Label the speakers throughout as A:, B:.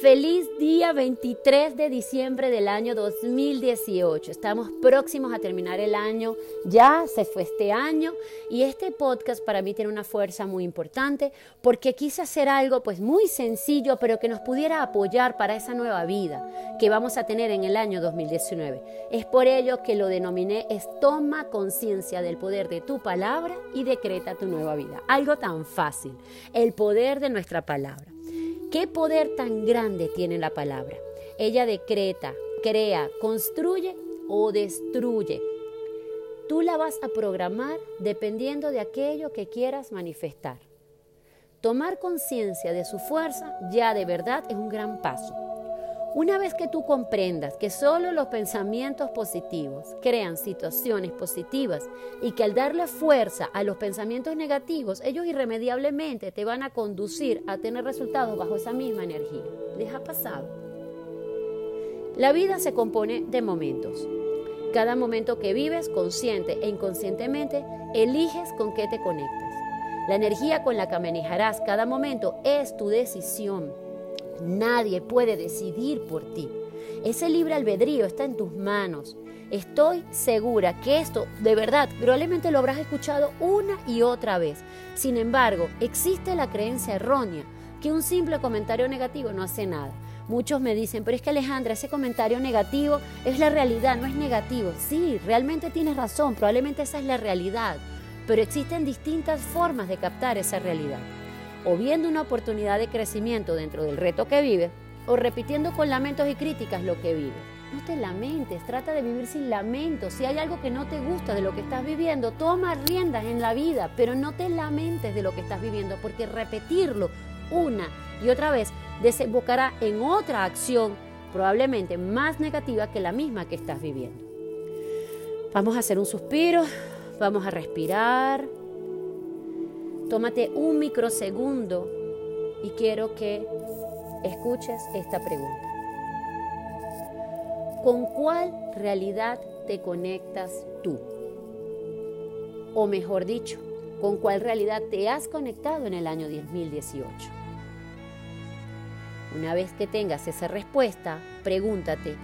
A: Feliz día 23 de diciembre del año 2018. Estamos próximos a terminar el año. Ya se fue este año y este podcast para mí tiene una fuerza muy importante porque quise hacer algo pues muy sencillo pero que nos pudiera apoyar para esa nueva vida que vamos a tener en el año 2019. Es por ello que lo denominé es toma conciencia del poder de tu palabra y decreta tu nueva vida. Algo tan fácil, el poder de nuestra palabra. ¿Qué poder tan grande tiene la palabra? Ella decreta, crea, construye o destruye. Tú la vas a programar dependiendo de aquello que quieras manifestar. Tomar conciencia de su fuerza ya de verdad es un gran paso. Una vez que tú comprendas que solo los pensamientos positivos crean situaciones positivas y que al darle fuerza a los pensamientos negativos, ellos irremediablemente te van a conducir a tener resultados bajo esa misma energía. ¿Les ha pasado? La vida se compone de momentos. Cada momento que vives, consciente e inconscientemente, eliges con qué te conectas. La energía con la que manejarás cada momento es tu decisión. Nadie puede decidir por ti. Ese libre albedrío está en tus manos. Estoy segura que esto, de verdad, probablemente lo habrás escuchado una y otra vez. Sin embargo, existe la creencia errónea que un simple comentario negativo no hace nada. Muchos me dicen, pero es que Alejandra, ese comentario negativo es la realidad, no es negativo. Sí, realmente tienes razón, probablemente esa es la realidad, pero existen distintas formas de captar esa realidad o viendo una oportunidad de crecimiento dentro del reto que vives, o repitiendo con lamentos y críticas lo que vives. No te lamentes, trata de vivir sin lamentos. Si hay algo que no te gusta de lo que estás viviendo, toma riendas en la vida, pero no te lamentes de lo que estás viviendo, porque repetirlo una y otra vez desembocará en otra acción probablemente más negativa que la misma que estás viviendo. Vamos a hacer un suspiro, vamos a respirar. Tómate un microsegundo y quiero que escuches esta pregunta. ¿Con cuál realidad te conectas tú? O mejor dicho, ¿con cuál realidad te has conectado en el año 2018? Una vez que tengas esa respuesta, pregúntate,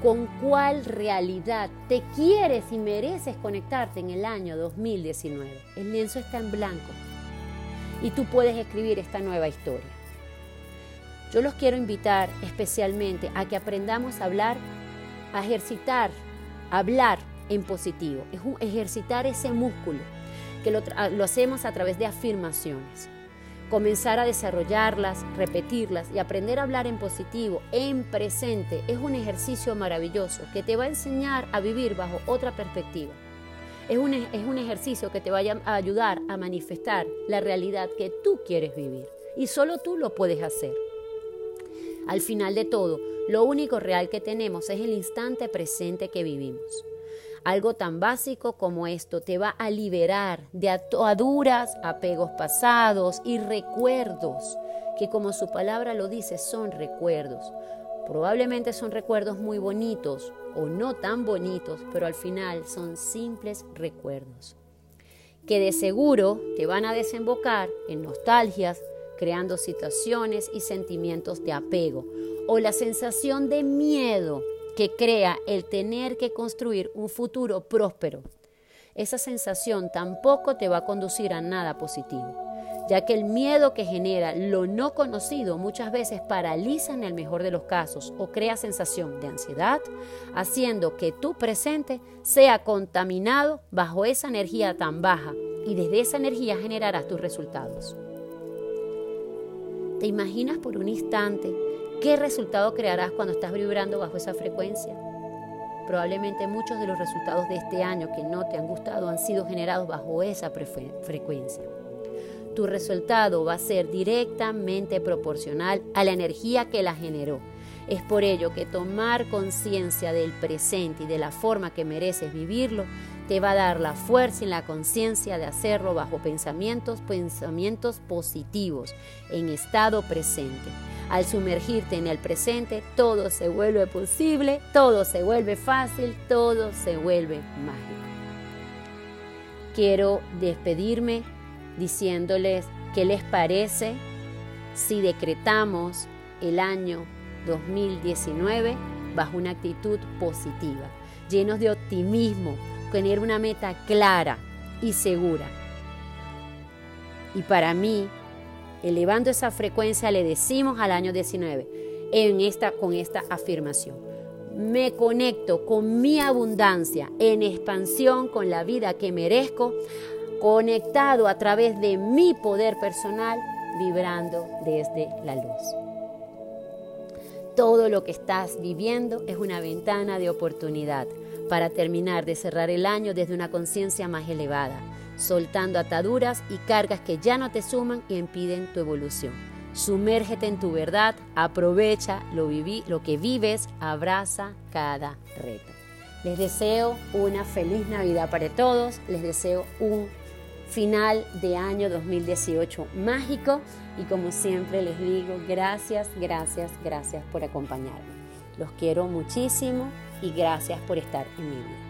A: ¿con cuál realidad te quieres y mereces conectarte en el año 2019? El lienzo está en blanco y tú puedes escribir esta nueva historia. Yo los quiero invitar especialmente a que aprendamos a hablar, a ejercitar, a hablar en positivo, es ejercitar ese músculo, que lo, lo hacemos a través de afirmaciones. Comenzar a desarrollarlas, repetirlas y aprender a hablar en positivo, en presente, es un ejercicio maravilloso que te va a enseñar a vivir bajo otra perspectiva. Es un, es un ejercicio que te va a ayudar a manifestar la realidad que tú quieres vivir. Y solo tú lo puedes hacer. Al final de todo, lo único real que tenemos es el instante presente que vivimos. Algo tan básico como esto te va a liberar de ataduras, apegos pasados y recuerdos, que como su palabra lo dice, son recuerdos. Probablemente son recuerdos muy bonitos o no tan bonitos, pero al final son simples recuerdos que de seguro te van a desembocar en nostalgias, creando situaciones y sentimientos de apego o la sensación de miedo que crea el tener que construir un futuro próspero. Esa sensación tampoco te va a conducir a nada positivo ya que el miedo que genera lo no conocido muchas veces paraliza en el mejor de los casos o crea sensación de ansiedad, haciendo que tu presente sea contaminado bajo esa energía tan baja y desde esa energía generarás tus resultados. ¿Te imaginas por un instante qué resultado crearás cuando estás vibrando bajo esa frecuencia? Probablemente muchos de los resultados de este año que no te han gustado han sido generados bajo esa frecuencia tu resultado va a ser directamente proporcional a la energía que la generó. Es por ello que tomar conciencia del presente y de la forma que mereces vivirlo te va a dar la fuerza y la conciencia de hacerlo bajo pensamientos, pensamientos positivos, en estado presente. Al sumergirte en el presente, todo se vuelve posible, todo se vuelve fácil, todo se vuelve mágico. Quiero despedirme diciéndoles qué les parece si decretamos el año 2019 bajo una actitud positiva, llenos de optimismo, tener una meta clara y segura. Y para mí, elevando esa frecuencia, le decimos al año 19 en esta, con esta afirmación. Me conecto con mi abundancia en expansión con la vida que merezco, conectado a través de mi poder personal, vibrando desde la luz. Todo lo que estás viviendo es una ventana de oportunidad para terminar de cerrar el año desde una conciencia más elevada, soltando ataduras y cargas que ya no te suman y impiden tu evolución. Sumérgete en tu verdad, aprovecha lo, lo que vives, abraza cada reto. Les deseo una feliz Navidad para todos, les deseo un final de año 2018 mágico y como siempre les digo, gracias, gracias, gracias por acompañarme. Los quiero muchísimo y gracias por estar en mi vida.